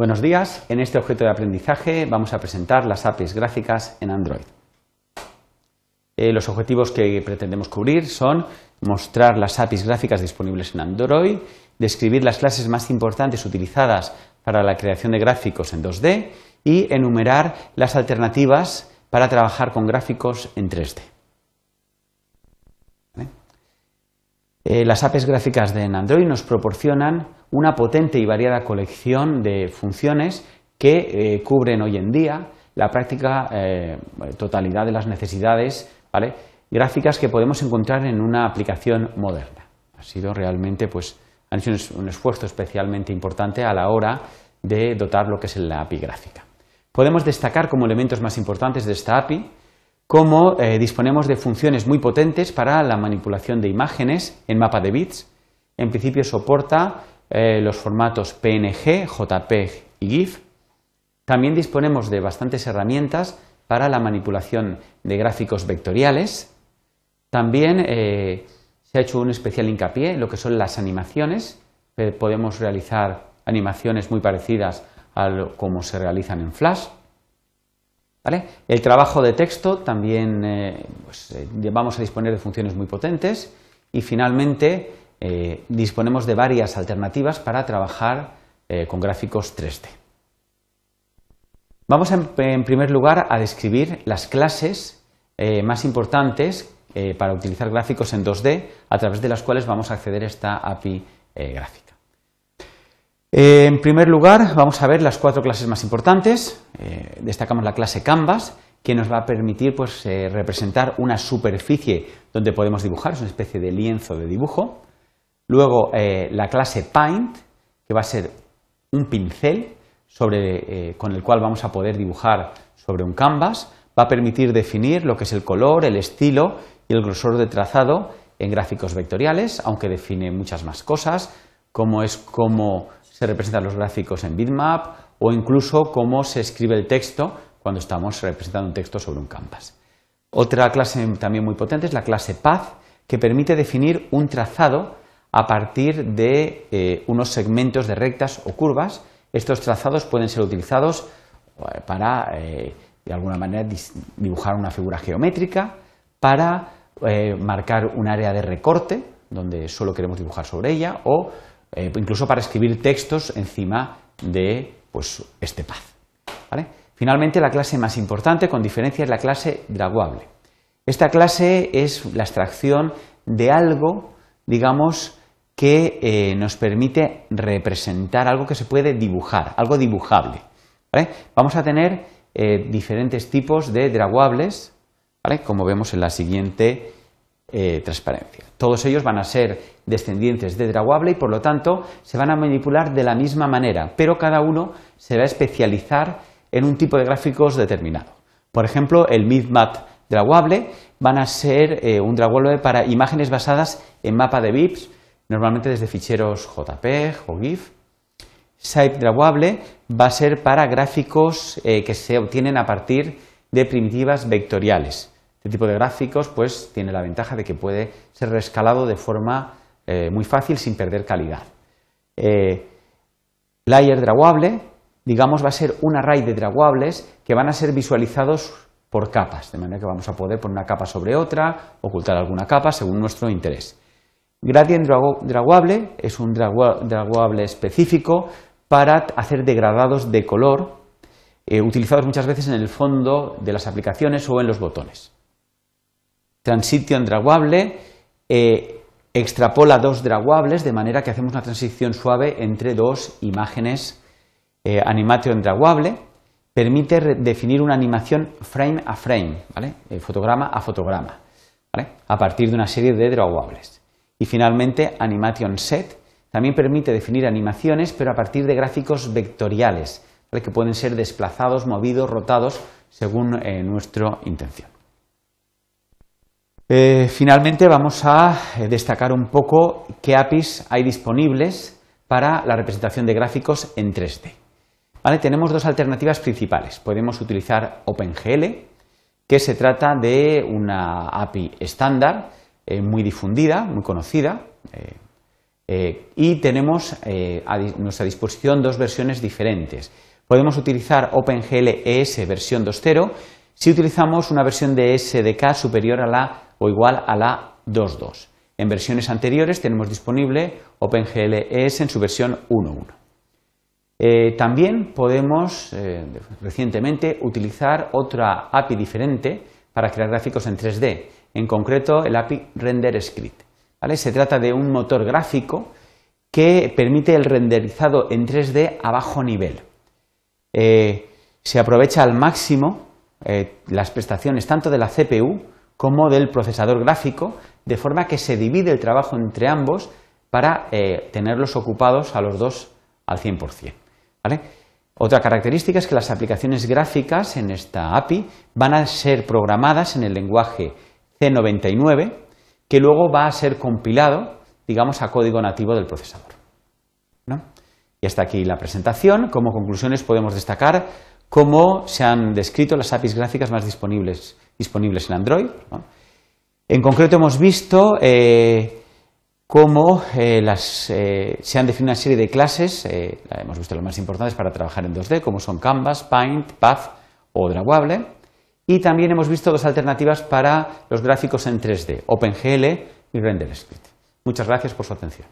Buenos días. En este objeto de aprendizaje vamos a presentar las APIs gráficas en Android. Eh, los objetivos que pretendemos cubrir son mostrar las APIs gráficas disponibles en Android, describir las clases más importantes utilizadas para la creación de gráficos en 2D y enumerar las alternativas para trabajar con gráficos en 3D. Eh, las APIs gráficas de Android nos proporcionan una potente y variada colección de funciones que eh, cubren hoy en día la práctica eh, totalidad de las necesidades gráficas que podemos encontrar en una aplicación moderna. Ha sido realmente, pues, han hecho un esfuerzo especialmente importante a la hora de dotar lo que es la API gráfica. Podemos destacar como elementos más importantes de esta API cómo eh, disponemos de funciones muy potentes para la manipulación de imágenes en mapa de bits. En principio soporta eh, los formatos PNG, JPEG y GIF. También disponemos de bastantes herramientas para la manipulación de gráficos vectoriales. También eh, se ha hecho un especial hincapié en lo que son las animaciones. podemos realizar animaciones muy parecidas a lo, como se realizan en Flash. El trabajo de texto también eh, pues, eh, vamos a disponer de funciones muy potentes y finalmente eh, disponemos de varias alternativas para trabajar con gráficos 3D. Vamos en primer lugar a describir las clases más importantes para utilizar gráficos en 2D a través de las cuales vamos a acceder a esta API gráfica. Eh, en primer lugar, vamos a ver las cuatro clases más importantes. Eh, destacamos la clase Canvas, que nos va a permitir pues, eh, representar una superficie donde podemos dibujar, es una especie de lienzo de dibujo. Luego, la clase Paint, que va a ser un pincel con el cual vamos a poder dibujar sobre un canvas. Va a permitir definir lo que es el color, el estilo y el grosor de trazado en gráficos vectoriales, aunque define muchas más cosas, como es como se representan los gráficos en bitmap o incluso cómo se escribe el texto cuando estamos representando un texto sobre un canvas. Otra clase también muy potente es la clase Path, que permite definir un trazado a partir de eh, unos segmentos de rectas o curvas. Estos trazados pueden ser utilizados eh, para, eh, de alguna manera, dibujar una figura geométrica, para marcar un área de recorte, donde solo queremos dibujar sobre ella, o eh, incluso para escribir textos encima de pues, este path. Finalmente, la clase más importante, con diferencia, es la clase draguable. Esta clase es la extracción de algo, digamos, que eh, nos permite representar algo que se puede dibujar, algo dibujable. Vamos a tener eh, diferentes tipos de draguables, como vemos en la siguiente eh, transparencia. Todos ellos van a ser descendientes de Drawable y por lo tanto se van a manipular de la misma manera, pero cada uno se va a especializar en un tipo de gráficos determinado. Por ejemplo, el MidMap Drawable van a ser eh, un Drawable para imágenes basadas en mapa de bits, normalmente desde ficheros JPEG o GIF. Shape Drawable va a ser para gráficos eh, que se obtienen a partir de primitivas vectoriales este tipo de gráficos pues, tiene la ventaja de que puede ser rescalado de forma eh, muy fácil sin perder calidad. Eh, layer drawable, digamos, va a ser un array de drawables que van a ser visualizados por capas, de manera que vamos a poder poner una capa sobre otra, ocultar alguna capa según nuestro interés. Gradient drawable es un drawable específico para hacer degradados de color, eh, utilizados muchas veces en el fondo de las aplicaciones o en los botones. Transition draguable eh, extrapola dos draguables de manera que hacemos una transición suave entre dos imágenes. Eh, animation draguable permite definir una animación frame a frame, ¿vale? Eh, fotograma a fotograma, a partir de una serie de draguables. Y finalmente, animation set también permite definir animaciones, pero a partir de gráficos vectoriales, que pueden ser desplazados, movidos, rotados, según nuestra intención. Eh, finalmente vamos a eh, destacar un poco qué APIs hay disponibles para la representación de gráficos en 3D. Tenemos dos alternativas principales. Podemos utilizar OpenGL, que se trata de una API estándar, eh, muy difundida, muy conocida, y tenemos a nuestra disposición dos versiones diferentes. Podemos utilizar OpenGL ES versión 2.0 si utilizamos una versión de SDK superior a la o igual a la 2.2. En versiones anteriores tenemos disponible OpenGL ES en su versión 1.1. Eh, también podemos eh, recientemente utilizar otra API diferente para crear gráficos en 3D, en concreto el API Render Script. Se trata de un motor gráfico que permite el renderizado en 3D a bajo nivel. Eh, se aprovecha al máximo las prestaciones tanto de la CPU como del procesador gráfico, de forma que se divide el trabajo entre ambos para tenerlos ocupados a los dos al 100%. Otra característica es que las aplicaciones gráficas en esta API van a ser programadas en el lenguaje C99, que luego va a ser compilado, digamos, a código nativo del procesador. Y hasta aquí la presentación. Como conclusiones podemos destacar cómo se han descrito las APIs gráficas más disponibles, en Android. En concreto hemos visto eh, cómo eh, eh, se han definido una serie de clases, hemos visto las más importantes para trabajar en 2D, como son Canvas, Paint, Path o Drawable, y también hemos visto dos alternativas para los gráficos en 3D, OpenGL y RenderScript. Muchas gracias por su atención.